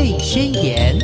贝宣言》。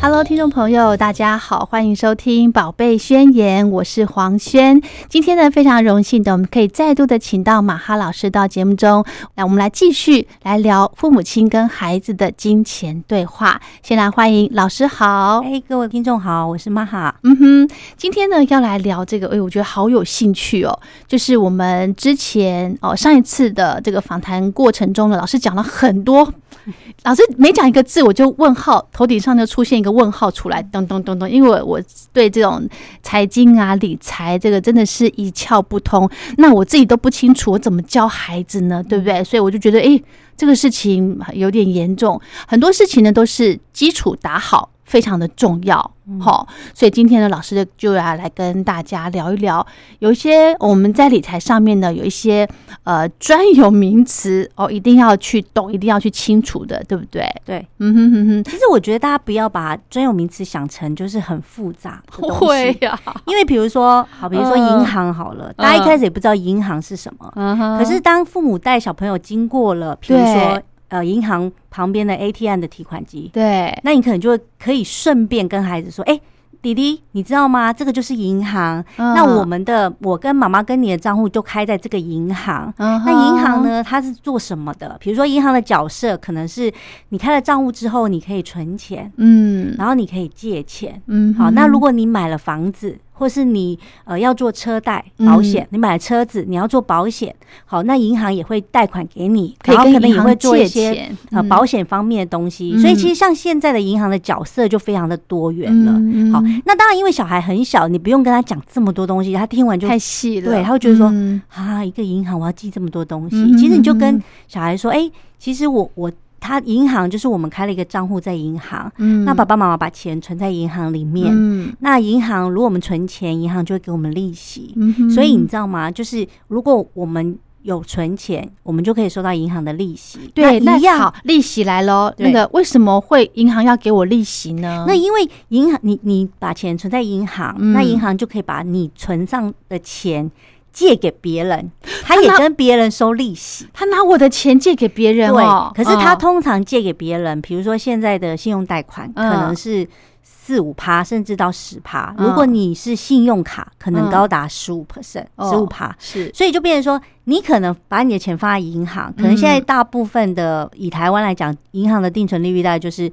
Hello，听众朋友，大家好，欢迎收听《宝贝宣言》，我是黄轩。今天呢，非常荣幸的，我们可以再度的请到马哈老师到节目中来，我们来继续来聊父母亲跟孩子的金钱对话。先来欢迎老师好，哎，各位听众好，我是马哈。嗯哼，今天呢要来聊这个，哎，我觉得好有兴趣哦。就是我们之前哦上一次的这个访谈过程中呢，老师讲了很多，老师每讲一个字，我就问号，头顶上就出现一个。问号出来，咚咚咚咚，因为我我对这种财经啊、理财这个真的是一窍不通，那我自己都不清楚，我怎么教孩子呢？对不对？所以我就觉得，哎，这个事情有点严重，很多事情呢都是基础打好。非常的重要，好，所以今天呢，老师就要来跟大家聊一聊，有一些我们在理财上面呢，有一些呃专有名词哦，一定要去懂，一定要去清楚的，对不对？对，嗯哼哼哼。其实我觉得大家不要把专有名词想成就是很复杂的东西，会呀。因为比如说，好，比如说银行好了，大家一开始也不知道银行是什么，可是当父母带小朋友经过了，比如说。呃，银行旁边的 ATM 的提款机，对，那你可能就会可以顺便跟孩子说，哎。弟弟，你知道吗？这个就是银行。那我们的，我跟妈妈跟你的账户就开在这个银行。那银行呢，它是做什么的？比如说，银行的角色可能是你开了账户之后，你可以存钱，嗯，然后你可以借钱，嗯。好，那如果你买了房子，或是你呃要做车贷保险，你买了车子，你要做保险，好，那银行也会贷款给你，然后可能也会做一些呃保险方面的东西。所以其实像现在的银行的角色就非常的多元了。好。那当然，因为小孩很小，你不用跟他讲这么多东西，他听完就太细了。对，他会觉得说啊，一个银行我要记这么多东西。其实你就跟小孩说，哎，其实我我他银行就是我们开了一个账户在银行，嗯，那爸爸妈妈把钱存在银行里面，嗯，那银行如果我们存钱，银行就会给我们利息。嗯，所以你知道吗？就是如果我们有存钱，我们就可以收到银行的利息。对，那好，利息来喽。那个为什么会银行要给我利息呢？那因为银行，你你把钱存在银行，那银行就可以把你存上的钱借给别人，他也跟别人收利息。他拿我的钱借给别人，对。可是他通常借给别人，比如说现在的信用贷款，可能是。四五趴，甚至到十趴。如果你是信用卡，可能高达十五 percent，十五趴。是，所以就变成说，你可能把你的钱放在银行，可能现在大部分的以台湾来讲，银行的定存利率大概就是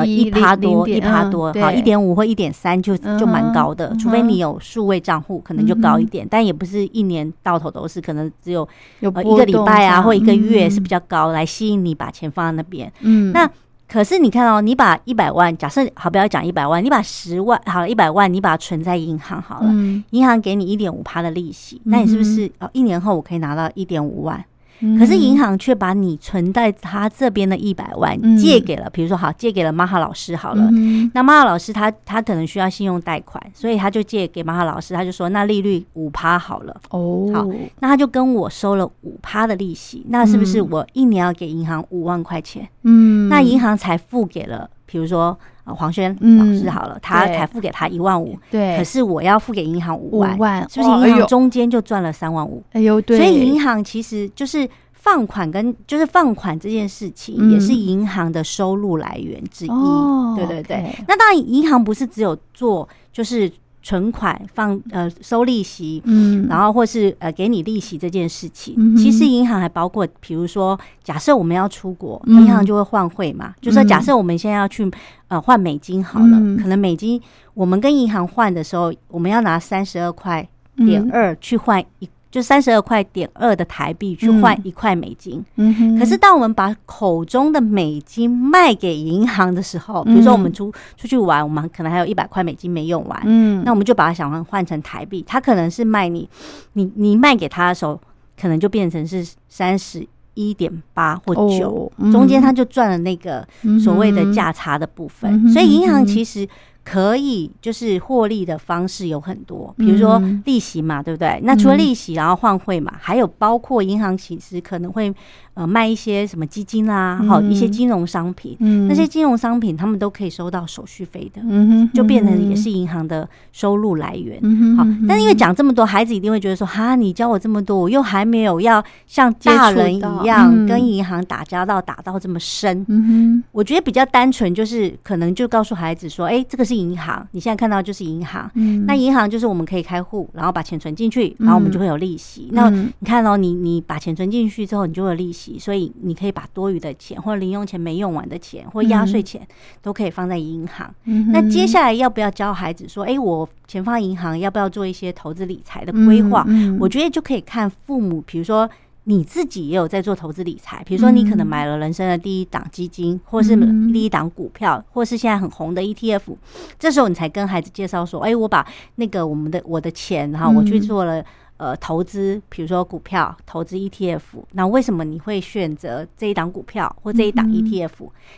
呃一趴多，一趴多，好一点五或一点三就就蛮高的。除非你有数位账户，可能就高一点，但也不是一年到头都是，可能只有有一个礼拜啊或一个月是比较高，来吸引你把钱放在那边。嗯，那。可是你看哦，你把一百万，假设好不要讲一百万，你把十万好一百万，你把它存在银行好了，银行给你一点五趴的利息，那你是不是哦？一年后我可以拿到一点五万？可是银行却把你存在他这边的一百万借给了，比如说好借给了马哈老师好了，那马哈老师他他可能需要信用贷款，所以他就借给马哈老师，他就说那利率五趴好了。哦，好，那他就跟我收了五趴的利息，那是不是我一年要给银行五万块钱？嗯，那银行才付给了，比如说。呃，黄轩老师好了，他才付给他一万五，对，可是我要付给银行五万，是不是银行中间就赚了三万五？哎呦，对，所以银行其实就是放款跟就是放款这件事情，也是银行的收入来源之一。对对对，那当然银行不是只有做就是。存款放呃收利息，嗯，然后或是呃给你利息这件事情，其实银行还包括，比如说假设我们要出国，银行就会换汇嘛，就说假设我们现在要去呃换美金好了，可能美金我们跟银行换的时候，我们要拿三十二块点二去换一。就三十二块点二的台币去换一块美金，嗯哼。可是当我们把口中的美金卖给银行的时候，比如说我们出出去玩，我们可能还有一百块美金没用完，嗯，那我们就把它想换换成台币，他可能是卖你，你你卖给他的时候，可能就变成是三十一点八或九，中间他就赚了那个所谓的价差的部分。所以银行其实可以就是获利的方式有很多，比如说利息嘛，对不对？那除了利息，然后换汇嘛，还有包括银行其实可能会呃卖一些什么基金啦，好一些金融商品，那些金融商品他们都可以收到手续费的，就变成也是银行的收入来源。好，但是因为讲这么多，孩子一定会觉得说，哈，你教我这么多，我又还没有要像大人一样跟银行打交道，打到这么深。嗯哼，我觉得比较单纯，就是可能就告诉孩子说，哎，这个是。银行，你现在看到就是银行，嗯，那银行就是我们可以开户，然后把钱存进去，然后我们就会有利息。那你看哦，你你把钱存进去之后，你就有利息，所以你可以把多余的钱或者零用钱没用完的钱或压岁钱都可以放在银行。那接下来要不要教孩子说，哎，我钱放银行，要不要做一些投资理财的规划？我觉得就可以看父母，比如说。你自己也有在做投资理财，比如说你可能买了人生的第一档基金，或是第一档股票，或是现在很红的 ETF，这时候你才跟孩子介绍说：“哎，我把那个我们的我的钱，然后我去做了。”呃，投资，比如说股票，投资 ETF，那为什么你会选择这一档股票或这一档 ETF？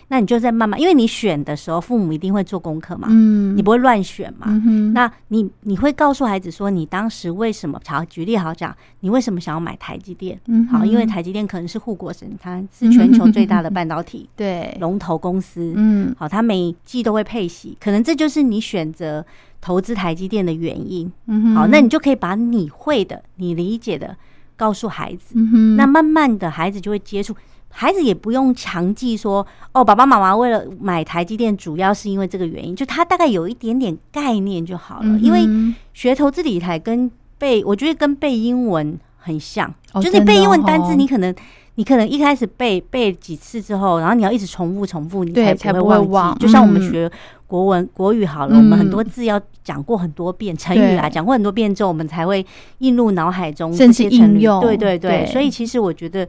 那你就在慢慢，因为你选的时候，父母一定会做功课嘛，嗯，你不会乱选嘛，嗯那你你会告诉孩子说，你当时为什么？好，举例好讲，你为什么想要买台积电？嗯，好，因为台积电可能是护国神山，是全球最大的半导体对龙头公司，嗯，好，它每季都会配息，可能这就是你选择。投资台积电的原因，好，那你就可以把你会的、你理解的告诉孩子，那慢慢的孩子就会接触。孩子也不用强记说，哦，爸爸妈妈为了买台积电，主要是因为这个原因，就他大概有一点点概念就好了。因为学投资理财跟背，我觉得跟背英文很像，就是背英文单字，你可能。你可能一开始背背几次之后，然后你要一直重复重复，你才才不会忘记。就像我们学国文国语好了，我们很多字要讲过很多遍，成语啊讲过很多遍之后，我们才会印入脑海中，甚至应用。对对对，所以其实我觉得，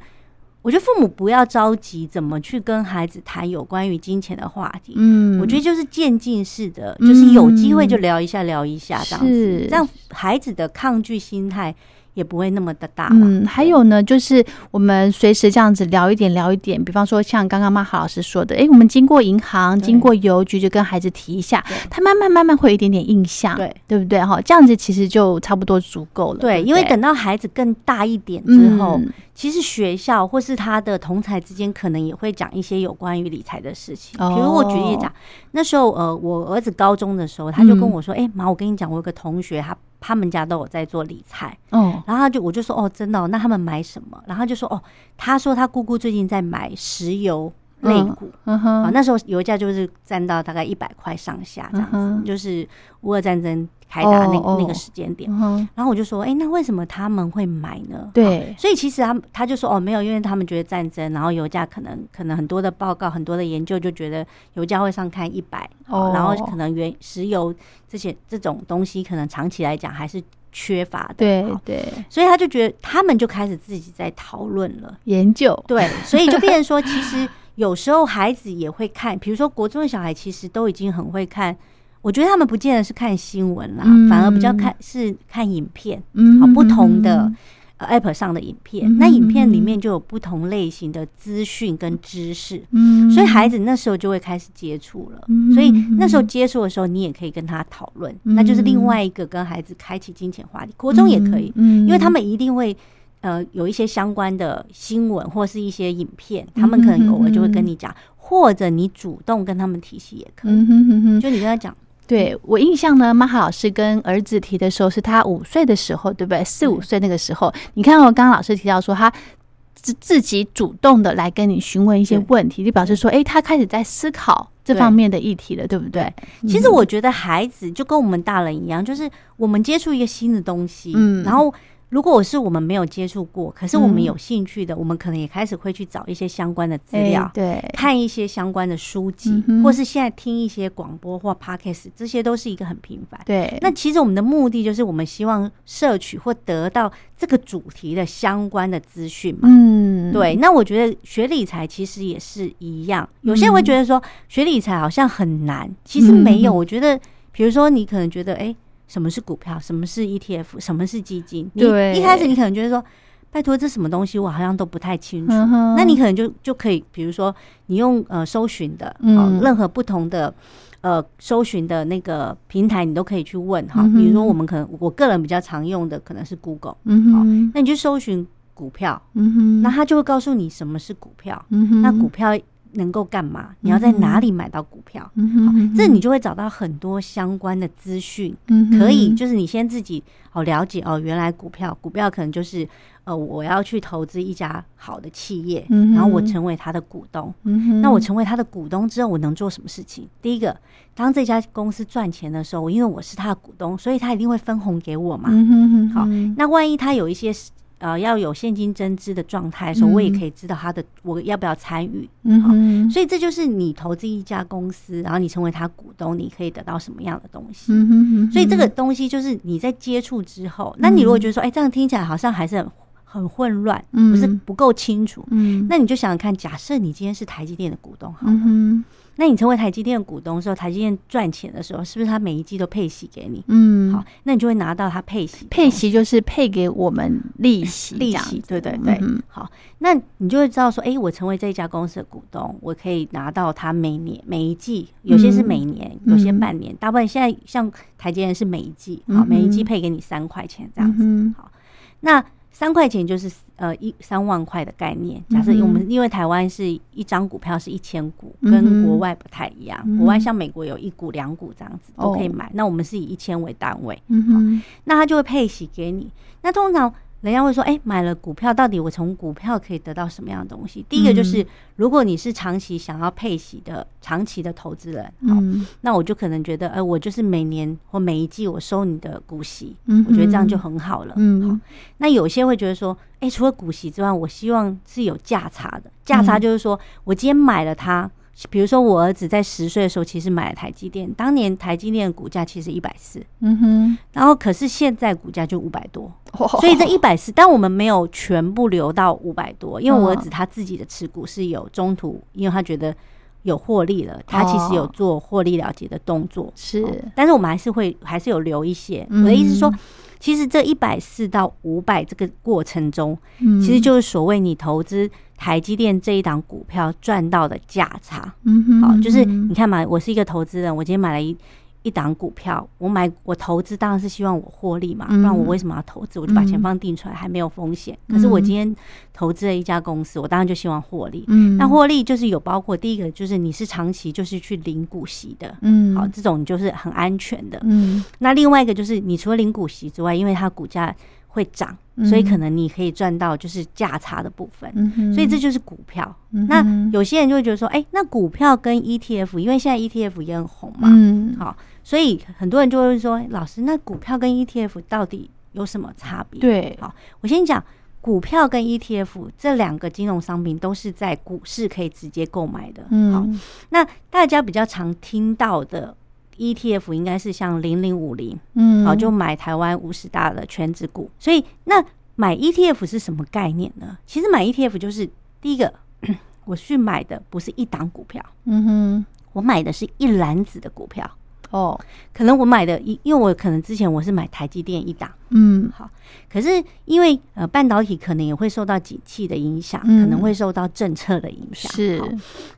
我觉得父母不要着急怎么去跟孩子谈有关于金钱的话题。嗯，我觉得就是渐进式的，就是有机会就聊一下聊一下这样子，让孩子的抗拒心态。也不会那么的大。嗯，还有呢，就是我们随时这样子聊一点聊一点，比方说像刚刚马哈老师说的，哎，我们经过银行、经过邮局，就跟孩子提一下，他慢慢慢慢会有一点点印象，对对不对？哈，这样子其实就差不多足够了。对，因为等到孩子更大一点之后，其实学校或是他的同才之间，可能也会讲一些有关于理财的事情。比如我举例讲，那时候呃，我儿子高中的时候，他就跟我说，哎，妈，我跟你讲，我有个同学他。他们家都有在做理财，哦，然后他就我就说哦，真的，那他们买什么？然后就说哦，他说他姑姑最近在买石油类股，嗯哼，那时候油价就是占到大概一百块上下这样子，就是乌俄战争。开打那那个时间点，然后我就说，哎，那为什么他们会买呢？对，所以其实他他就说，哦，没有，因为他们觉得战争，然后油价可能可能很多的报告，很多的研究就觉得油价会上看一百，然后可能原石油这些这种东西，可能长期来讲还是缺乏的。对对，所以他就觉得他们就开始自己在讨论了。研究。对，所以就变成说，其实有时候孩子也会看，比如说国中的小孩，其实都已经很会看。我觉得他们不见得是看新闻啦，反而比较看是看影片，好不同的 app 上的影片。那影片里面就有不同类型的资讯跟知识，嗯所以孩子那时候就会开始接触了。所以那时候接触的时候，你也可以跟他讨论，那就是另外一个跟孩子开启金钱话题。国中也可以，嗯因为他们一定会呃有一些相关的新闻或是一些影片，他们可能偶尔就会跟你讲，或者你主动跟他们提起也可以。就你跟他讲。对我印象呢，马哈老师跟儿子提的时候是他五岁的时候，对不对？四五岁那个时候，你看，我刚刚老师提到说他自自己主动的来跟你询问一些问题，就表示说，哎，他开始在思考这方面的议题了，对不对？其实我觉得孩子就跟我们大人一样，就是我们接触一个新的东西，嗯，然后。如果我是我们没有接触过，可是我们有兴趣的，我们可能也开始会去找一些相关的资料，对，看一些相关的书籍，或是现在听一些广播或 podcast，这些都是一个很频繁。对，那其实我们的目的就是我们希望摄取或得到这个主题的相关的资讯嘛。嗯，对。那我觉得学理财其实也是一样，有些人会觉得说学理财好像很难，其实没有。我觉得，比如说你可能觉得，哎。什么是股票？什么是 ETF？什么是基金？你一开始你可能觉得说，拜托，这什么东西我好像都不太清楚。那你可能就就可以，比如说你用呃搜寻的，嗯，任何不同的呃搜寻的那个平台，你都可以去问哈。比如说，我们可能我个人比较常用的可能是 Google，嗯好，那你就搜寻股票，嗯哼，那他就会告诉你什么是股票，嗯哼，那股票。能够干嘛？你要在哪里买到股票？嗯好，这你就会找到很多相关的资讯。嗯可以，就是你先自己好了解哦。原来股票，股票可能就是呃，我要去投资一家好的企业，然后我成为他的股东。嗯那我成为他的股东之后，我能做什么事情？第一个，当这家公司赚钱的时候，因为我是他的股东，所以他一定会分红给我嘛。嗯好，那万一他有一些。呃，要有现金增资的状态的时候，我也可以知道他的我要不要参与。嗯，所以这就是你投资一家公司，然后你成为他股东，你可以得到什么样的东西。嗯所以这个东西就是你在接触之后，那你如果觉得说，哎，这样听起来好像还是很很混乱，不是不够清楚。嗯，那你就想想看，假设你今天是台积电的股东，好了。那你成为台积电股东的时候，台积电赚钱的时候，是不是他每一季都配息给你？嗯，好，那你就会拿到他配息。配息就是配给我们利息，利息，对对对。好，那你就会知道说，哎，我成为这家公司的股东，我可以拿到他每年每一季，有些是每年，有些半年，大部分现在像台积电是每一季，好，每一季配给你三块钱这样子。好，那。三块钱就是呃一三万块的概念。假设我们因为台湾是一张股票是一千股，跟国外不太一样。国外像美国有一股两股这样子都可以买，那我们是以一千为单位。好，那他就会配息给你。那通常。人家会说：“哎，买了股票，到底我从股票可以得到什么样的东西？”第一个就是，如果你是长期想要配息的、长期的投资人，好，那我就可能觉得，哎，我就是每年或每一季我收你的股息，我觉得这样就很好了。嗯，好。那有些会觉得说：“哎，除了股息之外，我希望是有价差的。价差就是说我今天买了它。”比如说，我儿子在十岁的时候，其实买了台积电。当年台积电的股价其实一百四，嗯哼，然后可是现在股价就五百多，所以这一百四，但我们没有全部留到五百多，因为我儿子他自己的持股是有中途，因为他觉得有获利了，他其实有做获利了结的动作，是，但是我们还是会还是有留一些。我的意思是说。其实这一百四到五百这个过程中，其实就是所谓你投资台积电这一档股票赚到的价差。嗯哼，好，就是你看嘛，我是一个投资人，我今天买了一。一档股票，我买我投资当然是希望我获利嘛，不然我为什么要投资？我就把钱放定出来，还没有风险。可是我今天投资了一家公司，我当然就希望获利。嗯，那获利就是有包括第一个就是你是长期就是去领股息的，嗯，好，这种就是很安全的。嗯，那另外一个就是你除了领股息之外，因为它股价会涨，所以可能你可以赚到就是价差的部分。嗯所以这就是股票。那有些人就会觉得说，哎，那股票跟 ETF，因为现在 ETF 也很红嘛，嗯，好。所以很多人就会说：“老师，那股票跟 ETF 到底有什么差别？”对，好，我先讲股票跟 ETF 这两个金融商品都是在股市可以直接购买的。嗯，好，那大家比较常听到的 ETF 应该是像零零五零，嗯，好，就买台湾五十大的全指股。所以那买 ETF 是什么概念呢？其实买 ETF 就是第一个，我去买的不是一档股票，嗯哼，我买的是一篮子的股票。哦，可能我买的，因因为我可能之前我是买台积电一档，嗯，好，可是因为呃半导体可能也会受到景气的影响，可能会受到政策的影响，是，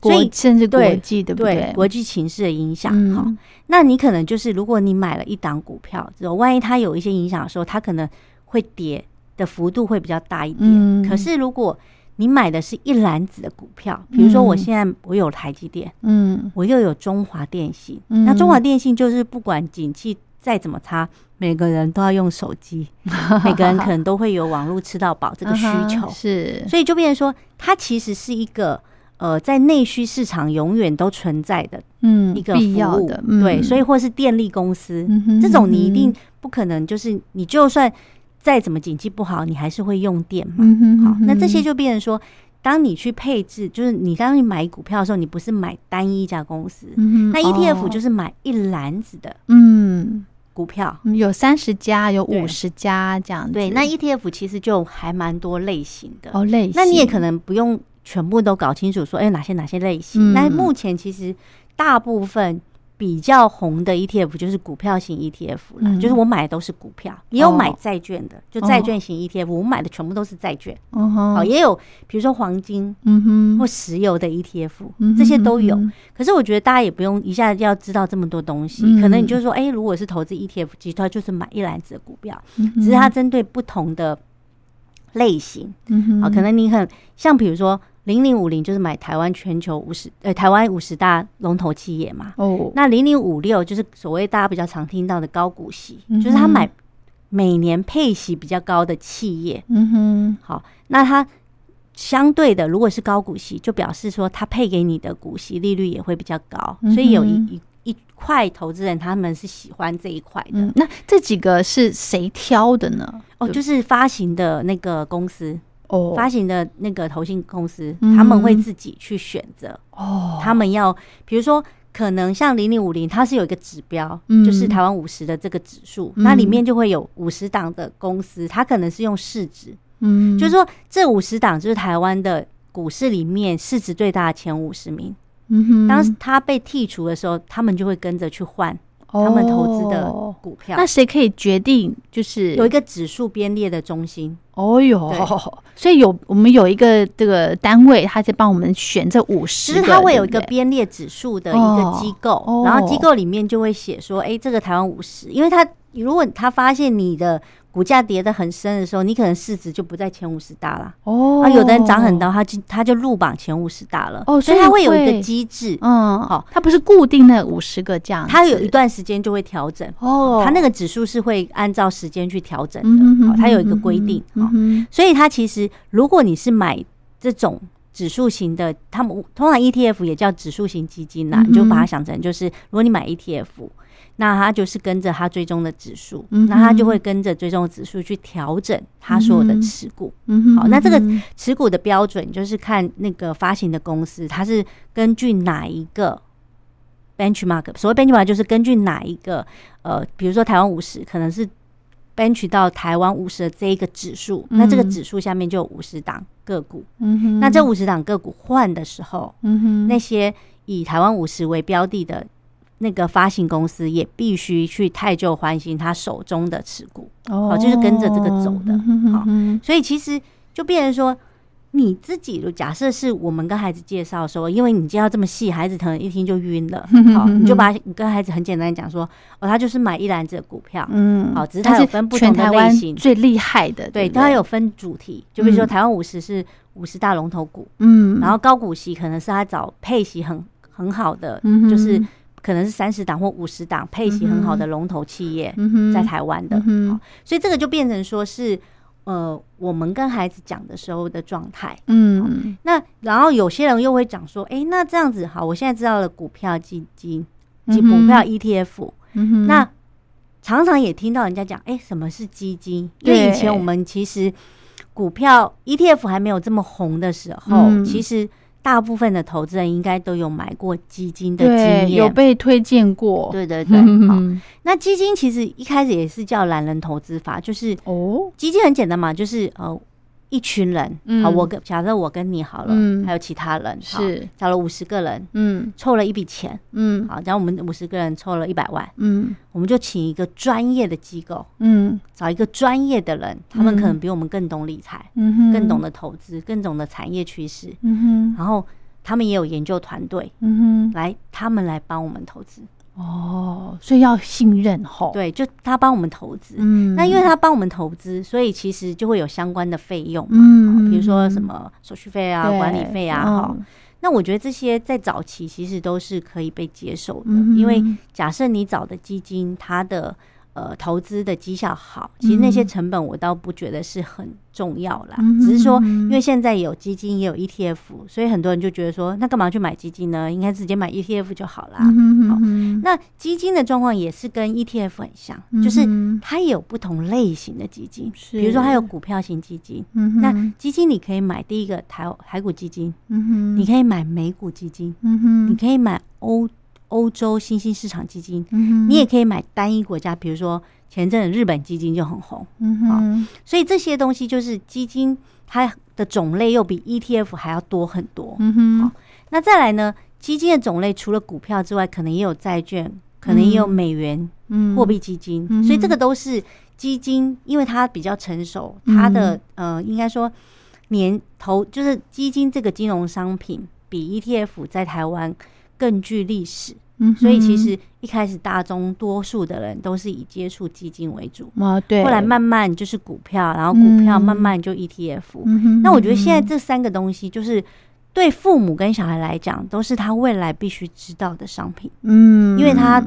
所以甚至国际对不对？国际情势的影响，好，那你可能就是如果你买了一档股票之后，万一它有一些影响的时候，它可能会跌的幅度会比较大一点。可是如果你买的是一篮子的股票，比如说我现在我有台积电，嗯，我又有中华电信，那中华电信就是不管景气再怎么差，每个人都要用手机，每个人可能都会有网络吃到饱这个需求，是，所以就变成说，它其实是一个呃，在内需市场永远都存在的，嗯，一个必要的，对，所以或是电力公司这种，你一定不可能就是你就算。再怎么经济不好，你还是会用电嘛？好，那这些就变成说，当你去配置，就是你当你买股票的时候，你不是买单一家公司，那 ETF 就是买一篮子的嗯股票，有三十家，有五十家这样。对，那 ETF 其实就还蛮多类型的哦，类型。那你也可能不用全部都搞清楚，说哎哪些哪些类型。那目前其实大部分。比较红的 ETF 就是股票型 ETF 了，嗯。就是我买的都是股票，也有买哦。债券的，就债券型 ETF，、我买的全部都是债券。好，也有比如说黄金嗯哼，或石油的 ETF，、嗯这些都有。嗯可是我觉得大家也不用一下子要知道这么多东西，嗯。可能你就说，哎、如果是投资 ETF，其实它就是买一篮子的股票，哼。只是它针对不同的类型。嗯哼，好，可能你很像比如说零零五零就是买台湾全球五十呃台湾五十大龙头企业嘛，哦，那零零五六就是所谓大家比较常听到的高股息，嗯就是他买每年配息比较高的企业。嗯哼，好，那他相对的，如果是高股息，就表示说他配给你的股息利率也会比较高，嗯所以有一一一块投资人他们是喜欢这一块的。嗯，那这几个是谁挑的呢？哦，就是发行的那个公司，哦，发行的那个投信公司，嗯。他们会自己去选择，哦，他们要，比如说。可能像零零五零，它是有一个指标，嗯。就是台湾五十的这个指数，嗯。那里面就会有五十档的公司，它可能是用市值，嗯，就是说这五十档就是台湾的股市里面市值最大的前五十名。嗯哼，当它被剔除的时候，他们就会跟着去换他们投资的哦。股票。那谁可以决定？就是有一个指数编列的中心，哦哟，所以有我们有一个这个单位，他在帮我们选这五其十，实他会有一个编列指数的一个机构，哦。然后机构里面就会写说，哎、这个台湾五十，因为他如果他发现你的股价跌得很深的时候，你可能市值就不在前五十大了。哦。啊，有的人涨很高，他就他就入榜前五十大了。哦所以它会有一会个机制，嗯，好，它不是固定那五十个这样子，它有一段时间就会调整。哦，它那个指数是会按照时间去调整的，它有一个哼规定，好，嗯哼。所以它其实如果你是买这种指数型的，他们通常 ETF 也叫指数型基金啦，嗯你就把它想成就是，如果你买 ETF，那他就是跟着他追踪的指数，嗯那他就会跟着追踪的指数去调整他所有的持股。嗯，好那这个持股的标准就是看那个发行的公司，它是根据哪一个 benchmark，所谓 benchmark 就是根据哪一个呃，比如说台湾五十，可能是 bench 到台湾五十的这一个指数，那这个嗯指数下面就有五十档个股，那这五十档个股换的时候，那些以台湾五十为标的的。那个发行公司也必须去太旧换新他手中的持股，哦。就是跟着这个走的。好所以其实就变成说，你自己假设是我们跟孩子介绍说，因为你介绍这么细，孩子可能一听就晕了。好，你就把你跟孩子很简单地讲说，哦，他就是买一篮子的股票，嗯，好只是它它有分不同的类型。最厉害的，对，不它有分主题，就比如说嗯。台湾五十是五十大龙头股，嗯，然后高股息可能是他找配息很很好的，嗯就是可能是三十档或五十档配息很好的龙头企业，在台湾的，所以这个就变成说是呃，我们跟孩子讲的时候的状态。嗯那然后有些人又会讲说，哎、那这样子好，我现在知道了股票基金及股票 ETF，、嗯哼，那常常也听到人家讲，哎、什么是基金？因为以前我们其实股票 ETF 还没有这么红的时候，嗯。其实大部分的投资人应该都有买过基金的经验。有被推荐过，对对对，好，嗯 那基金其实一开始也是叫懒人投资法，就是哦，基金很简单嘛，就是呃一群人，嗯。好，我跟假设我跟你好了，嗯。还有其他人，是。找了五十个人，嗯。凑了一笔钱，嗯。好，然后我们五十个人凑了一百万，嗯。我们就请一个专业的机构，嗯。找一个专业的人，他们可能嗯比我们更懂理财，嗯哼，更懂得投资，更懂得产业趋势，嗯哼。然后他们也有研究团队嗯哼，来，他们来帮我们投资，哦，所以要信任吼，，对，就他帮我们投资。嗯，那因为他帮我们投资，所以其实就会有相关的费用嘛，嗯比如说什么手续费啊、管理费啊，哈、嗯那我觉得这些在早期其实都是可以被接受的，嗯。因为假设你找的基金它的呃投资的绩效好，其实那些嗯。成本我倒不觉得是很重要啦，嗯只是说因为现在有基金也有 ETF，所以很多人就觉得说那干嘛去买基金呢？应该直接买 ETF 就好啦。嗯那基金的状况也是跟 ETF 很像，就是它也有不同类型的基金，是。比如说它有股票型基金。嗯那基金你可以买第一个台台股基金，嗯你可以买美股基金，嗯你可以买欧欧洲新兴市场基金，嗯你也可以买单一国家，比如说前阵日本基金就很红，嗯哼。所以这些东西就是基金它的种类又比 ETF 还要多很多。嗯哼。好那再来呢，基金的种类除了股票之外，可能也有债券，可能也有美元货币基金，所以这个都是基金，因为它比较成熟，它的呃，应该说年投就是基金这个金融商品比 ETF 在台湾更具历史。所以其实一开始大众多数的人都是以接触基金为主啊，对。后来慢慢就是股票，然后股票慢慢就 ETF。那我觉得现在这三个东西，就是对父母跟小孩来讲，都是他未来必须知道的商品。嗯，因为他。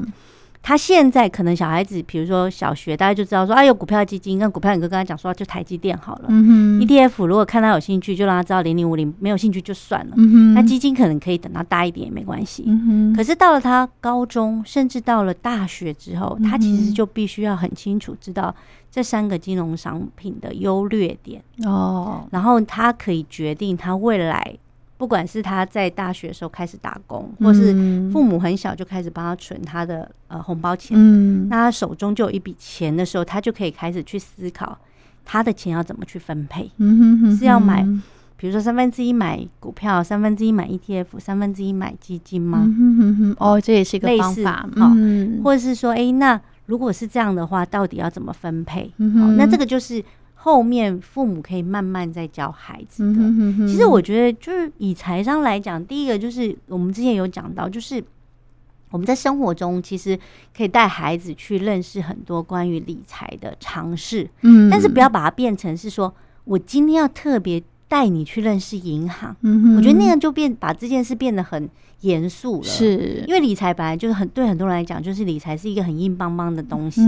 他现在可能小孩子，比如说小学，大家就知道说，啊，有股票基金，跟股票，你就跟他讲说，就台积电好了。嗯 ETF 如果看他有兴趣，就让他知道零零五零；没有兴趣就算了。嗯那基金可能可以等到大一点也没关系。嗯可是到了他高中，甚至到了大学之后，他其实就必须要很清楚知道这三个金融商品的优劣点哦，然后他可以决定他未来。不管是他在大学的时候开始打工，或是父母很小就开始帮他存他的呃红包钱，那他手中就有一笔钱的时候，他就可以开始去思考他的钱要怎么去分配，是要买，比如说三分之一买股票，三分之一买 ETF，三分之一买基金吗？哦，这也是一个方法。哈，或者是说，哎，那如果是这样的话，到底要怎么分配？好，那这个就是。后面父母可以慢慢再教孩子的。其实我觉得，就是以财商来讲，第一个就是我们之前有讲到，就是我们在生活中其实可以带孩子去认识很多关于理财的尝试。嗯，但是不要把它变成是说我今天要特别带你去认识银行。嗯我觉得那样就变把这件事变得很。严肃了，是因为理财本来就是很对很多人来讲，就是理财是一个很硬邦邦的东西。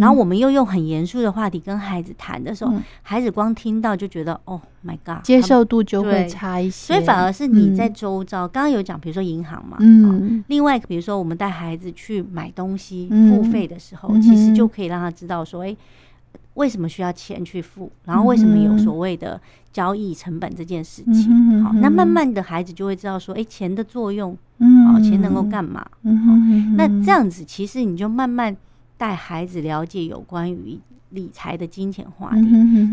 然后我们又用很严肃的话题跟孩子谈的时候，孩子光听到就觉得哦，My God，接受度就会差一些。所以反而是你在周遭，刚刚有讲，比如说银行嘛，嗯，另外比如说我们带孩子去买东西付费的时候，其实就可以让他知道说，哎。为什么需要钱去付？然后为什么有所谓的交易成本这件事情？好，那慢慢的孩子就会知道说，哎，钱的作用，好，钱能够干嘛？那这样子，其实你就慢慢带孩子了解有关于理财的金钱话题。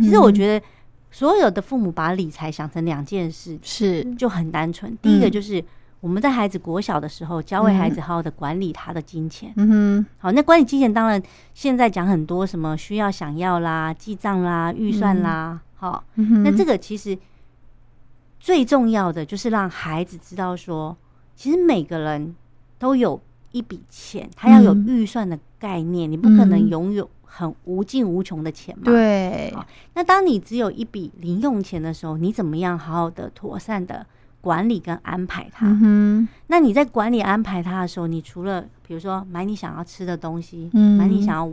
其实我觉得，所有的父母把理财想成两件事，是就很单纯。第一个就是。我们在孩子国小的时候，教会孩子好好的管理他的金钱。嗯哼，好，那管理金钱当然现在讲很多什么需要、想要啦、记账啦、预算啦，好，那这个其实最重要的就是让孩子知道说，其实每个人都有一笔钱，他要有预算的概念，你不可能拥有很无尽无穷的钱嘛。对，那当你只有一笔零用钱的时候，你怎么样好好的妥善的？管理跟安排它，那你在管理安排它的时候，你除了比如说买你想要吃的东西，买你想要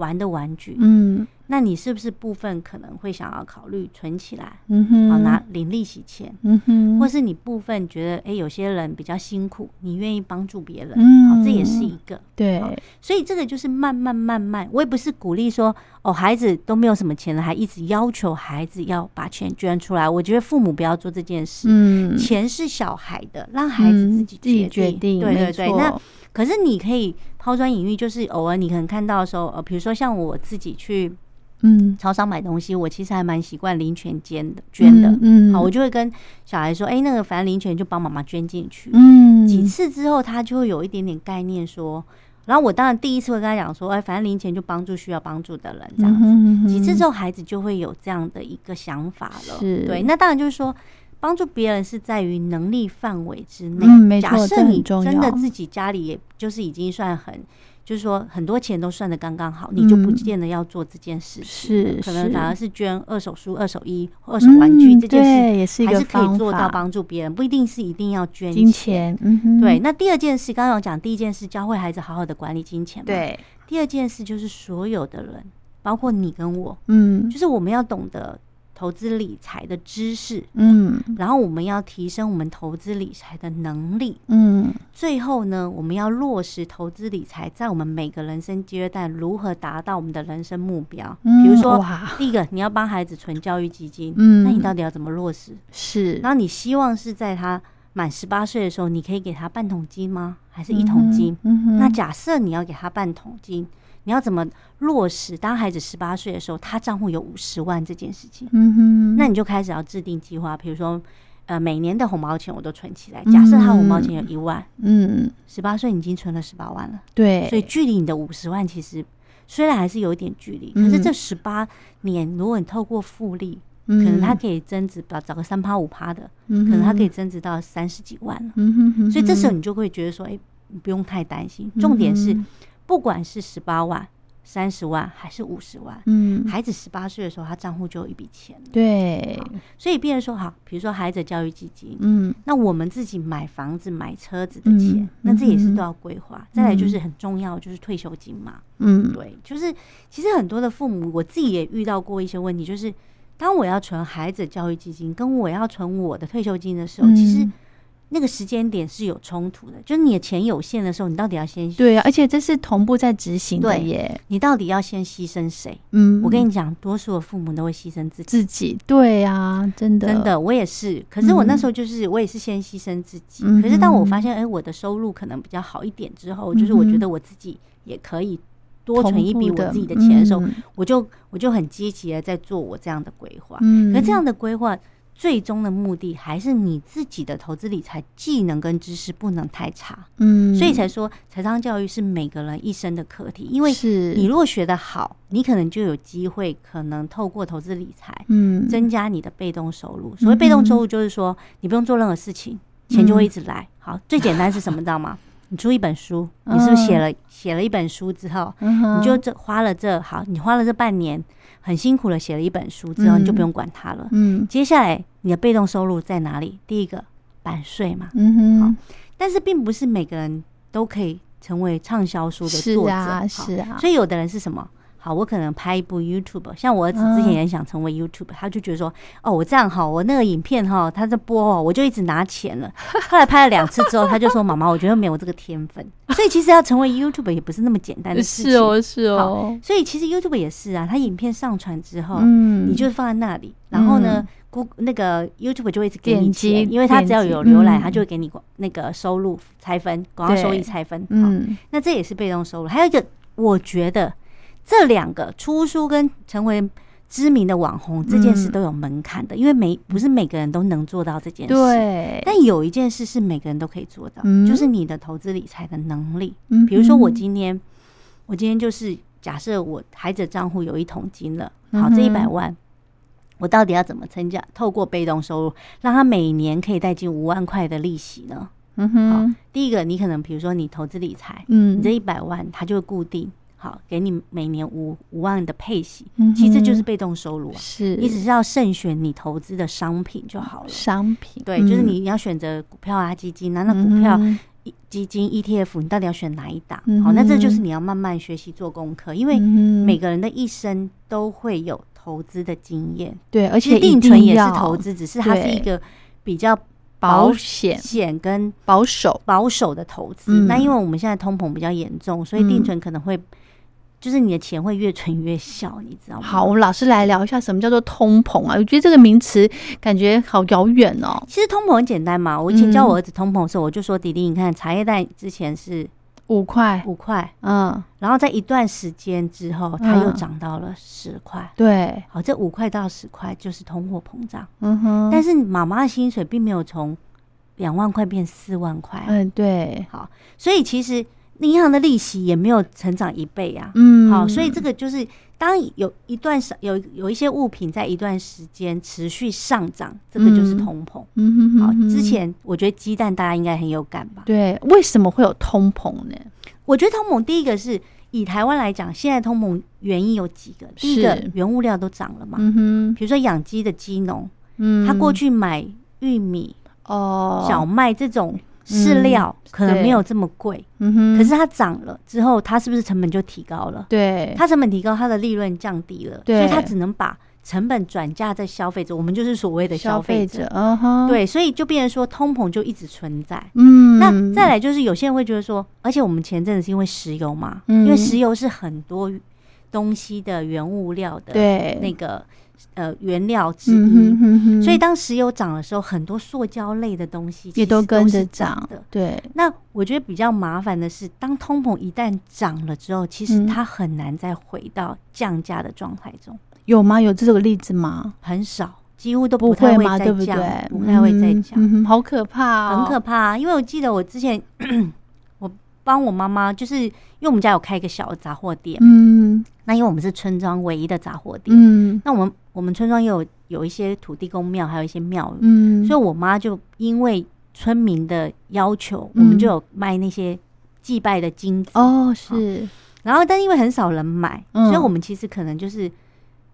玩的玩具，嗯。那你是不是部分可能会想要考虑存起来，嗯哼，好拿领利息钱，嗯哼，或是你部分觉得，哎，有些人比较辛苦，你愿意帮助别人，嗯，好，这也是一个，对，所以这个就是慢慢慢慢，我也不是鼓励说，哦，孩子都没有什么钱了，还一直要求孩子要把钱捐出来，我觉得父母不要做这件事，嗯，钱是小孩的，让孩子自己自己决定，对对对，那可是你可以抛砖引玉，就是偶尔你可能看到的时候，呃，比如说像我自己去。嗯，超商买东西，我其实还蛮习惯零钱捐的，捐的。嗯，好，我就会跟小孩说，哎，那个反正零钱就帮妈妈捐进去。嗯，几次之后，他就会有一点点概念说，然后我当然第一次会跟他讲说，哎，反正零钱就帮助需要帮助的人这样子。几次之后，孩子就会有这样的一个想法了。是，对，那当然就是说，帮助别人是在于能力范围之内。嗯，没错，假设你真的自己家里也就是已经算很。就是说，很多钱都算的刚刚好，你就不见得要做这件事。是，可能反而是捐二手书、二手衣、二手玩具这件事，也是一个还是可以做到帮助别人，不一定是一定要捐金钱。嗯对。那第二件事，刚刚讲第一件事，教会孩子好好的管理金钱。对。第二件事就是所有的人，包括你跟我，嗯，就是我们要懂得。投资理财的知识，嗯，然后我们要提升我们投资理财的能力，嗯，最后呢，我们要落实投资理财在我们每个人生阶段如何达到我们的人生目标。比如说，第一个你要帮孩子存教育基金，嗯，那你到底要怎么落实？是，然后你希望是在他满十八岁的时候，你可以给他半桶金吗？还是一桶金？嗯那假设你要给他半桶金。你要怎么落实？当孩子十八岁的时候，他账户有五十万这件事情，嗯哼，那你就开始要制定计划。比如说，呃每年的红包钱我都存起来。假设他红包钱有一万，嗯，十八岁已经存了十八万了，对，所以距离你的五十万其实虽然还是有一点距离，可是这十八年，如果你透过复利，嗯可能它可以增值，找找个三趴五趴的，嗯可能它可以增值到三十几万了。嗯哼，所以这时候你就会觉得说，哎，不用太担心。重点是，不管是十八万。三十万还是五十万？嗯，孩子十八岁的时候，他账户就有一笔钱。对，所以别人说好，比如说孩子教育基金，嗯，那我们自己买房子、买车子的钱，那这也是都要规划。再来就是很重要，就是退休金嘛。嗯，对，就是其实很多的父母，我自己也遇到过一些问题，就是当我要存孩子教育基金，跟我要存我的退休金的时候，其实。那个时间点是有冲突的，就是你的钱有限的时候，你到底要先对啊，而且这是同步在执行的耶。你到底要先牺牲谁？嗯，我跟你讲，多数的父母都会牺牲自己。自己对啊，真的真的，我也是。可是我那时候就是我也是先牺牲自己。可是当我发现，哎，我的收入可能比较好一点之后，就是我觉得我自己也可以多存一笔我自己的钱的时候，我就我就很积极的在做我这样的规划。嗯，可这样的规划。最终的目的还是你自己的投资理财技能跟知识不能太差，嗯，所以才说财商教育是每个人一生的课题。因为是你如果学得好，你可能就有机会，可能透过投资理财，嗯，增加你的被动收入。所谓被动收入，就是说你不用做任何事情，钱就会一直来。好，最简单是什么，知道吗？你出一本书，你是不是写了写了一本书之后，你就这花了这好，你花了这半年。很辛苦的，写了一本书之后，你就不用管它了。嗯，接下来你的被动收入在哪里？第一个版税嘛。嗯哼。好，但是并不是每个人都可以成为畅销书的作者。是啊，是啊。所以有的人是什么？好，我可能拍一部 YouTube，像我儿子之前也想成为 YouTube，他就觉得说，哦，我这样好，我那个影片哈，他在播哦，我就一直拿钱了。后来拍了两次之后，他就说，妈妈，我觉得没有这个天分。所以其实要成为 YouTube 也不是那么简单的事情。是哦，是哦。所以其实 YouTube 也是啊，他影片上传之后，嗯，你就放在那里，然后呢，Go 那个 YouTube 就会一直给你钱，因为它只要有浏览，他就会给你那个收入拆分，广告收益拆分。嗯，那这也是被动收入。还有一个，我觉得。这两个出书跟成为知名的网红这件事都有门槛的，因为每不是每个人都能做到这件事。对，但有一件事是每个人都可以做到，就是你的投资理财的能力。比如说，我今天，我今天就是假设我孩子账户有一桶金了，好，这一百万，我到底要怎么增加？透过被动收入，让他每年可以带进五万块的利息呢？嗯哼，好，第一个，你可能比如说你投资理财，嗯，你这一百万它就会固定。好，给你每年五五万的配息，其实这就是被动收入啊。是你只是要慎选你投资的商品就好了。商品对，就是你要选择股票啊、基金，啊那股票、基金、ETF，你到底要选哪一档？好，那这就是你要慢慢学习做功课，因为每个人的一生都会有投资的经验。对，而且定存也是投资，只是它是一个比较保险、险跟保守、保守的投资。那因为我们现在通膨比较严重，所以定存可能会。就是你的钱会越存越小，你知道吗？好，我们老师来聊一下什么叫做通膨啊？我觉得这个名词感觉好遥远哦。其实通膨很简单嘛。我以前教我儿子通膨的时候，我就说：“弟弟，你看茶叶蛋之前是五块，五块，嗯，然后在一段时间之后，它又涨到了十块。对，好，这五块到十块就是通货膨胀。嗯哼，但是妈妈的薪水并没有从两万块变四万块。嗯，对，好，所以其实。银行的利息也没有成长一倍呀，嗯，好，所以这个就是当有一段时有有一些物品在一段时间持续上涨，这个就是通膨。嗯哼，好，之前我觉得鸡蛋大家应该很有感吧？对，为什么会有通膨呢？我觉得通膨第一个是以台湾来讲，现在通膨原因有几个，第一个原物料都涨了嘛，嗯哼，比如说养鸡的鸡农，嗯，他过去买玉米、哦小麦这种。饲料可能没有这么贵，嗯哼，可是它涨了之后，它是不是成本就提高了？对，它成本提高，它的利润降低了，所以它只能把成本转嫁在消费者，我们就是所谓的消费者，嗯哼，对，所以就变成说通膨就一直存在，嗯，那再来就是有些人会觉得说，而且我们前阵子是因为石油嘛，因为石油是很多东西的原物料的，对，那个。呃，原料之一，所以当石油涨的时候，很多塑胶类的东西也都跟着涨的。对，那我觉得比较麻烦的是，当通膨一旦涨了之后，其实它很难再回到降价的状态中。有吗？有这个例子吗？很少，几乎都不太会嘛，对不对？不太会再讲，嗯，好可怕，很可怕。因为我记得我之前我帮我妈妈，就是因为我们家有开一个小的杂货店，嗯，那因为我们是村庄唯一的杂货店，嗯，那我们我们村庄有有一些土地公庙，还有一些庙宇，嗯，所以我妈就因为村民的要求，我们就有卖那些祭拜的金子。哦，是。然后，但因为很少人买，所以我们其实可能就是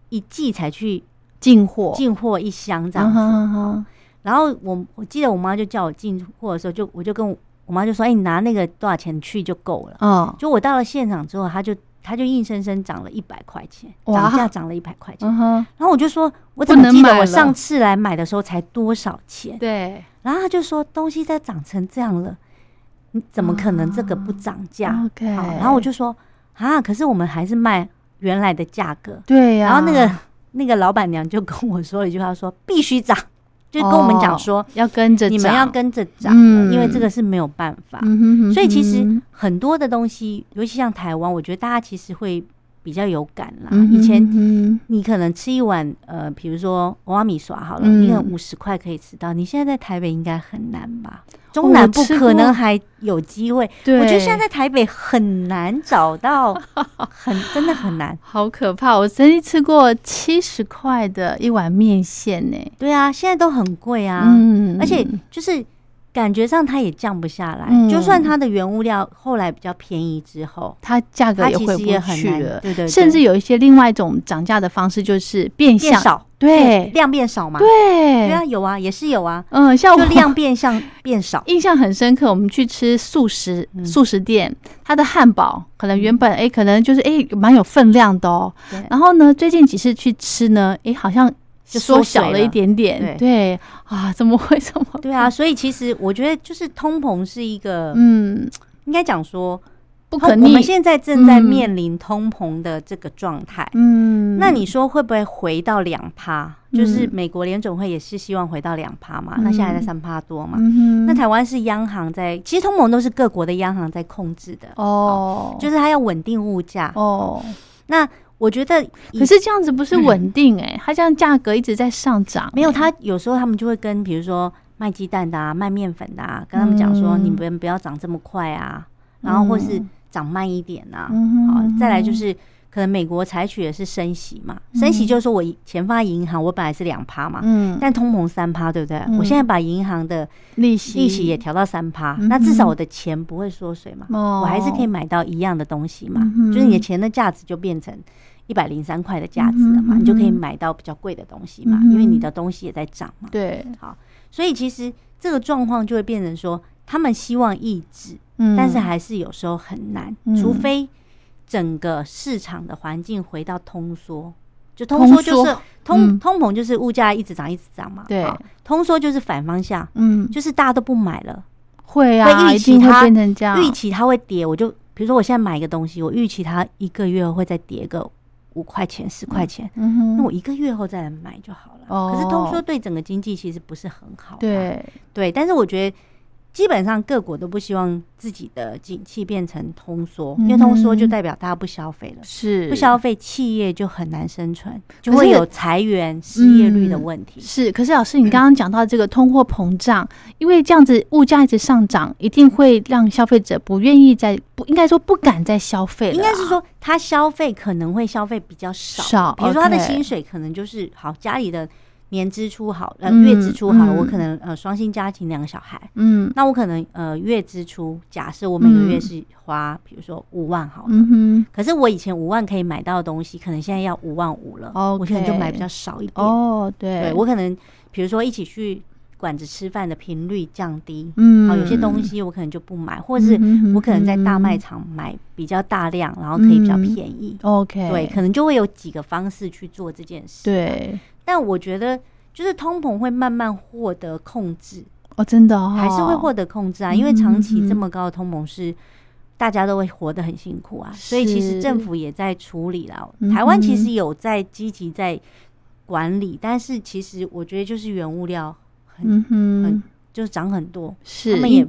一季才去进货，进货一箱这样子。然后我我记得我妈就叫我进货的时候，就我就跟我妈就说：“哎，你拿那个多少钱去就够了。”嗯，就我到了现场之后，他就他就硬生生涨了一百块钱，涨价涨了一百块钱。然后我就说：“我怎么记得我上次来买的时候才多少钱？”对。然后他就说：“东西在涨成这样了，你怎么可能这个不涨价？”OK。然后我就说。啊！可是我们还是卖原来的价格，对呀。然后那个那个老板娘就跟我说了一句话，说必须涨，就跟我们讲说要跟着你们要跟着涨，因为这个是没有办法。所以其实很多的东西，尤其像台湾，我觉得大家其实会。比较有感啦。以前你可能吃一碗呃，比如说瓦米耍好了，你可能五十块可以吃到。你现在在台北应该很难吧？中南部可能还有机会。我觉得现在在台北很难找到，很真的很难，好可怕！我曾经吃过七十块的一碗面线呢。对啊，现在都很贵啊。嗯，而且就是。感觉上它也降不下来，就算它的原物料后来比较便宜之后，它价格也会不去了。对对，甚至有一些另外一种涨价的方式，就是变相对量变少嘛。对对啊，有啊，也是有啊。嗯，像量变相变少，印象很深刻。我们去吃素食素食店，它的汉堡可能原本哎，可能就是哎蛮有分量的哦。然后呢，最近几次去吃呢，哎，好像。就缩小了一点点，对啊，怎么会这么？对啊，所以其实我觉得就是通膨是一个，嗯，应该讲说不可逆。我们现在正在面临通膨的这个状态，嗯，那你说会不会回到两趴？就是美国联总会也是希望回到两趴嘛，那现在在三趴多嘛，那台湾是央行在，其实通膨都是各国的央行在控制的哦，就是它要稳定物价哦，那。我觉得，可是这样子不是稳定哎，它这样价格一直在上涨。没有，它有时候他们就会跟，比如说卖鸡蛋的啊、卖面粉的啊，跟他们讲说，你们不要涨这么快啊，然后或是涨慢一点啊。好，再来就是可能美国采取的是升息嘛，升息就是说我钱放在银行，我本来是两趴嘛，嗯，但通膨三趴，对不对？我现在把银行的利息。利息也调到三趴，那至少我的钱不会缩水嘛，我还是可以买到一样的东西嘛，就是你的钱的价值就变成。一百零三块的价值了嘛，你就可以买到比较贵的东西嘛，因为你的东西也在涨嘛。对，好，所以其实这个状况就会变成说，他们希望抑制，但是还是有时候很难，除非整个市场的环境回到通缩，就通缩？就是通通膨就是物价一直涨一直涨嘛。对，通缩就是反方向，嗯，就是大家都不买了，会啊，预期它变成这样，预期它会跌，我就比如说我现在买一个东西，我预期它一个月会再跌个。五块钱、十块钱，那我一个月后再来买就好了。可是通缩对整个经济其实不是很好。对。对，但是我觉得基本上各国都不希望自己的景气变成通缩，因为通缩就代表大家不消费了，是不消费，企业就很难生存，就会有裁员、失业率的问题。是，可是老师，你刚刚讲到这个通货膨胀，因为这样子物价一直上涨，一定会让消费者不愿意再不应该说不敢再消费了。应该是说他消费可能会消费比较少，比如说他的薪水可能就是好家里的。年支出好，呃，月支出好，我可能呃双薪家庭两个小孩，嗯，那我可能呃月支出，假设我每个月是花，比如说五万好了，嗯可是我以前五万可以买到的东西，可能现在要五万五了，哦，我可能就买比较少一点，哦，对，对我可能比如说一起去馆子吃饭的频率降低，嗯，好，有些东西我可能就不买，或者是我可能在大卖场买比较大量，然后可以比较便宜，OK，对，可能就会有几个方式去做这件事，对。但我觉得，就是通膨会慢慢获得控制哦，真的还是会获得控制啊，因为长期这么高的通膨是大家都会活得很辛苦啊，所以其实政府也在处理了。台湾其实有在积极在管理，但是其实我觉得就是原物料很很就是涨很多，是他们也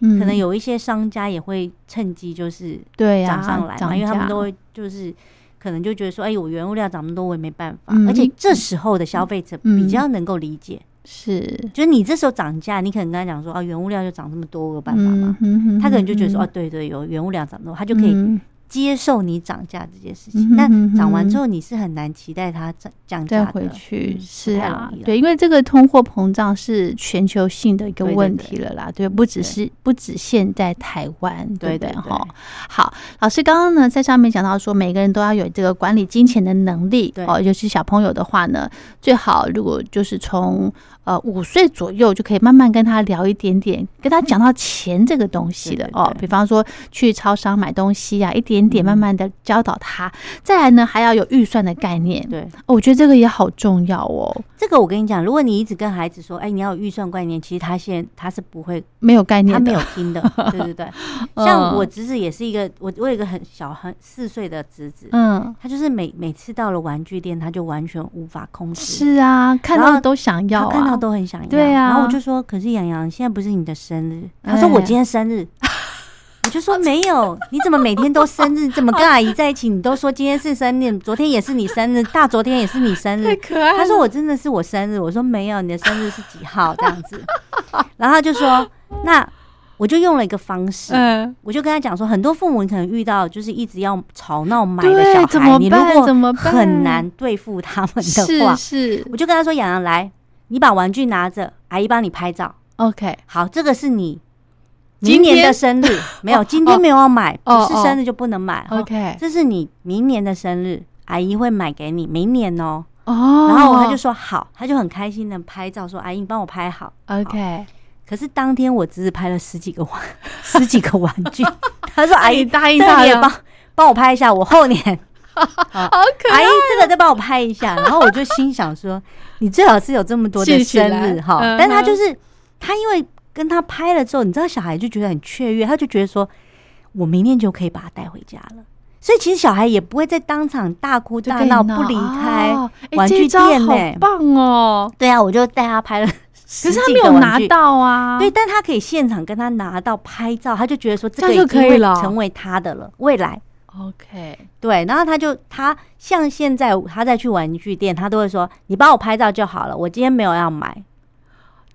可能有一些商家也会趁机就是对涨上来嘛，因为他们都会就是。可能就觉得说，哎，我原物料涨那么多，我也没办法。而且这时候的消费者比较能够理解，是，就是你这时候涨价，你可能跟他讲说，啊，原物料就涨这么多，有办法吗？他可能就觉得说，哦，对对，有原物料涨多，他就可以。接受你涨价这件事情，那涨完之后你是很难期待它涨降价回去，是啊，对，因为这个通货膨胀是全球性的一个问题了啦，对，不只是不止限在台湾，对对哈。好，老师刚刚呢在上面讲到说，每个人都要有这个管理金钱的能力哦，尤其小朋友的话呢，最好如果就是从。呃，五岁左右就可以慢慢跟他聊一点点，跟他讲到钱这个东西的哦。比方说去超商买东西啊，一点点点慢慢的教导他。再来呢，还要有预算的概念。对，我觉得这个也好重要哦。这个我跟你讲，如果你一直跟孩子说，哎，你要有预算概念，其实他现他是不会没有概念，他没有听的。对对对，像我侄子也是一个，我我有一个很小很四岁的侄子，嗯，他就是每每次到了玩具店，他就完全无法控制。是啊，看到都想要，看到。都很想要，对啊。然后我就说：“可是洋洋，现在不是你的生日。”他说：“我今天生日。”我就说：“没有，你怎么每天都生日？怎么跟阿姨在一起，你都说今天是生日，昨天也是你生日，大昨天也是你生日。”太可爱。他说：“我真的是我生日。”我说：“没有，你的生日是几号？”这样子。然后他就说：“那。”我就用了一个方式，我就跟他讲说，很多父母你可能遇到就是一直要吵闹买的小孩，你如果很难对付他们的话，是，我就跟他说：“洋洋来。”你把玩具拿着，阿姨帮你拍照。OK，好，这个是你明年的生日，没有，今天没有要买，不是生日就不能买。OK，这是你明年的生日，阿姨会买给你，明年哦。哦，然后他就说好，他就很开心的拍照，说阿姨你帮我拍好。OK，可是当天我只是拍了十几个玩，十几个玩具。他说阿姨答应他也，帮帮我拍一下，我后年。好可爱！阿姨，这个再帮我拍一下。然后我就心想说，你最好是有这么多的生日哈。但他就是他，因为跟他拍了之后，你知道小孩就觉得很雀跃，他就觉得说，我明天就可以把他带回家了。所以其实小孩也不会在当场大哭大闹不离开玩具店呢。棒哦！对啊，我就带他拍了，可是他没有拿到啊。对，但他可以现场跟他拿到拍照，他就觉得说这个可以了，成为他的了，未来。OK，对，然后他就他像现在他再去玩具店，他都会说你帮我拍照就好了，我今天没有要买，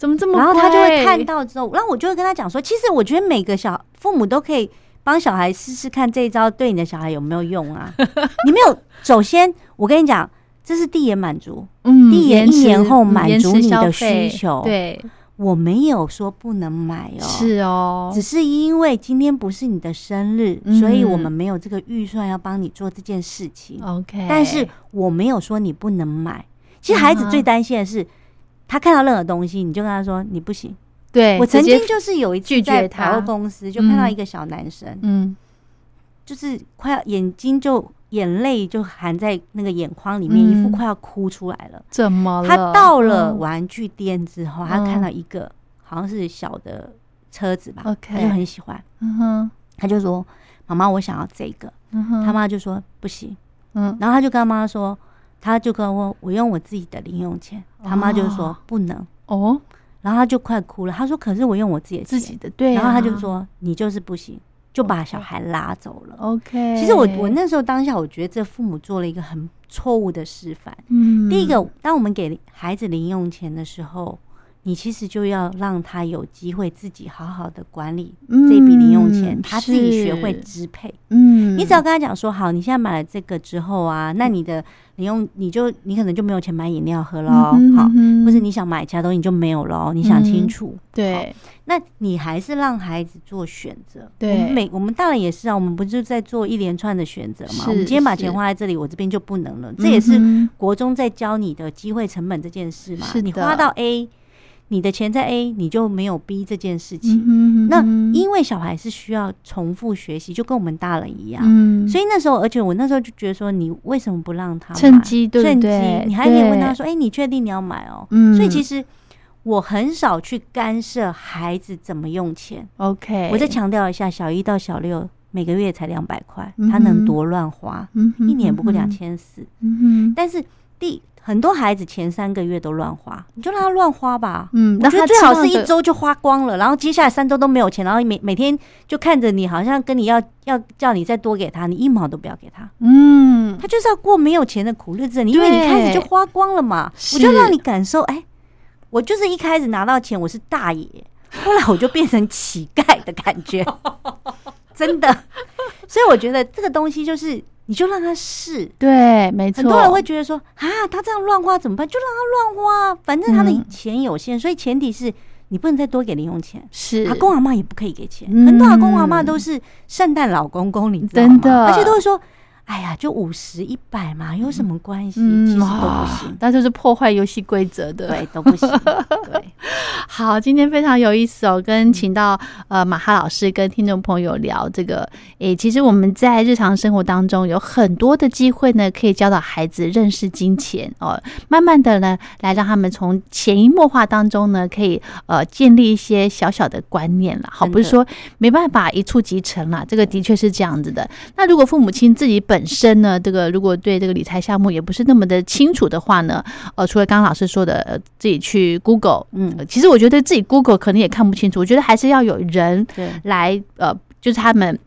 怎么这么？然后他就会看到之后，然后我就会跟他讲说，其实我觉得每个小父母都可以帮小孩试试看这一招对你的小孩有没有用啊？你没有，首先我跟你讲，这是递延满足，嗯，递延一年后满足你的需求，对。我没有说不能买哦，是哦，只是因为今天不是你的生日，所以我们没有这个预算要帮你做这件事情。OK，但是我没有说你不能买。其实孩子最担心的是，他看到任何东西，你就跟他说你不行。对我曾经就是有一次在百货公司，就看到一个小男生，嗯，就是快要眼睛就。眼泪就含在那个眼眶里面，一副快要哭出来了。怎么了？他到了玩具店之后，他看到一个好像是小的车子吧，他就很喜欢。嗯哼，他就说：“妈妈，我想要这个。”他妈就说：“不行。”嗯，然后他就跟他妈说：“他就跟我我用我自己的零用钱。”他妈就说：“不能。”哦，然后他就快哭了。他说：“可是我用我自己的自己的对。”然后他就说：“你就是不行。”就把小孩拉走了。OK，其实我我那时候当下，我觉得这父母做了一个很错误的示范。嗯，第一个，当我们给孩子零用钱的时候。你其实就要让他有机会自己好好的管理这笔零用钱，他自己学会支配。嗯，你只要跟他讲说好，你现在买了这个之后啊，那你的零用你就你可能就没有钱买饮料喝了，好，或者你想买其他东西你就没有喽。你想清楚，对，那你还是让孩子做选择。对，我们每我们大人也是啊，我们不就在做一连串的选择嘛？我们今天把钱花在这里，我这边就不能了。这也是国中在教你的机会成本这件事嘛？你花到 A。你的钱在 A，你就没有 B 这件事情。那因为小孩是需要重复学习，就跟我们大人一样。所以那时候，而且我那时候就觉得说，你为什么不让他趁机？趁机，你还可以问他说：“哎，你确定你要买哦？”所以其实我很少去干涉孩子怎么用钱。OK，我再强调一下，小一到小六每个月才两百块，他能多乱花？一年不过两千四。但是。第很多孩子前三个月都乱花，你就让他乱花吧。嗯，我觉得让他知道的最好是一周就花光了，然后接下来三周都没有钱，然后每每天就看着你好像跟你要要叫你再多给他，你一毛都不要给他，嗯，他就是要过没有钱的苦日子。你因为你开始就花光了嘛，我就让你感受，哎，我就是一开始拿到钱我是大爷，后来我就变成乞丐的感觉，真的。所以我觉得这个东西就是，你就让他试。对，没错，很多人会觉得说啊，他这样乱花怎么办？就让他乱花，反正他的嗯钱有限，所以前提是你不能再多给零用钱。是阿公阿妈也不可以给钱，嗯很多阿公阿妈都是圣诞老公公，你知道吗？真的而且都会说，哎呀，就五十一百嘛，有什么关系？其实都不啊行，那就是破坏游戏规则的。对，都不行。对，好，今天非常有意思哦，跟请到呃马哈老师跟听众朋友聊这个，诶，其实我们在日常生活当中有很多的机会呢，可以教导孩子认识金钱哦，慢慢的呢，来让他们从潜移默化当中呢，可以呃建立一些小小的观念了。好，不是说没办法一触即成啦，这个的确是这样子的。那如果父母亲自己本身呢，这个如果对这个理财项目也不是那么的清楚的话呢，呃，除了刚刚老师说的，呃，自己去 Google，嗯，呃其实我觉得自己 Google 可能也看不清楚，我觉得还是要有人对，来，呃，就是他们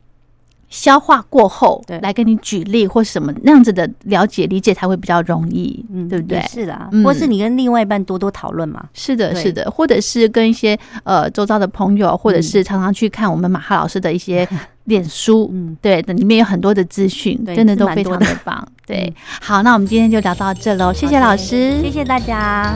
消化过后对，来跟你举例或什么那样子的了解理解才会比较容易，嗯，对不对也？是啦嗯，或是你跟另外一半多多讨论嘛。是的，是的，或者是跟一些呃周遭的朋友，或者是常常去看我们马哈老师的一些 脸书，嗯，对，的里面有很多的资讯，真的都非常的棒。对，好，那我们今天就聊到这喽，谢谢老师，谢谢大家。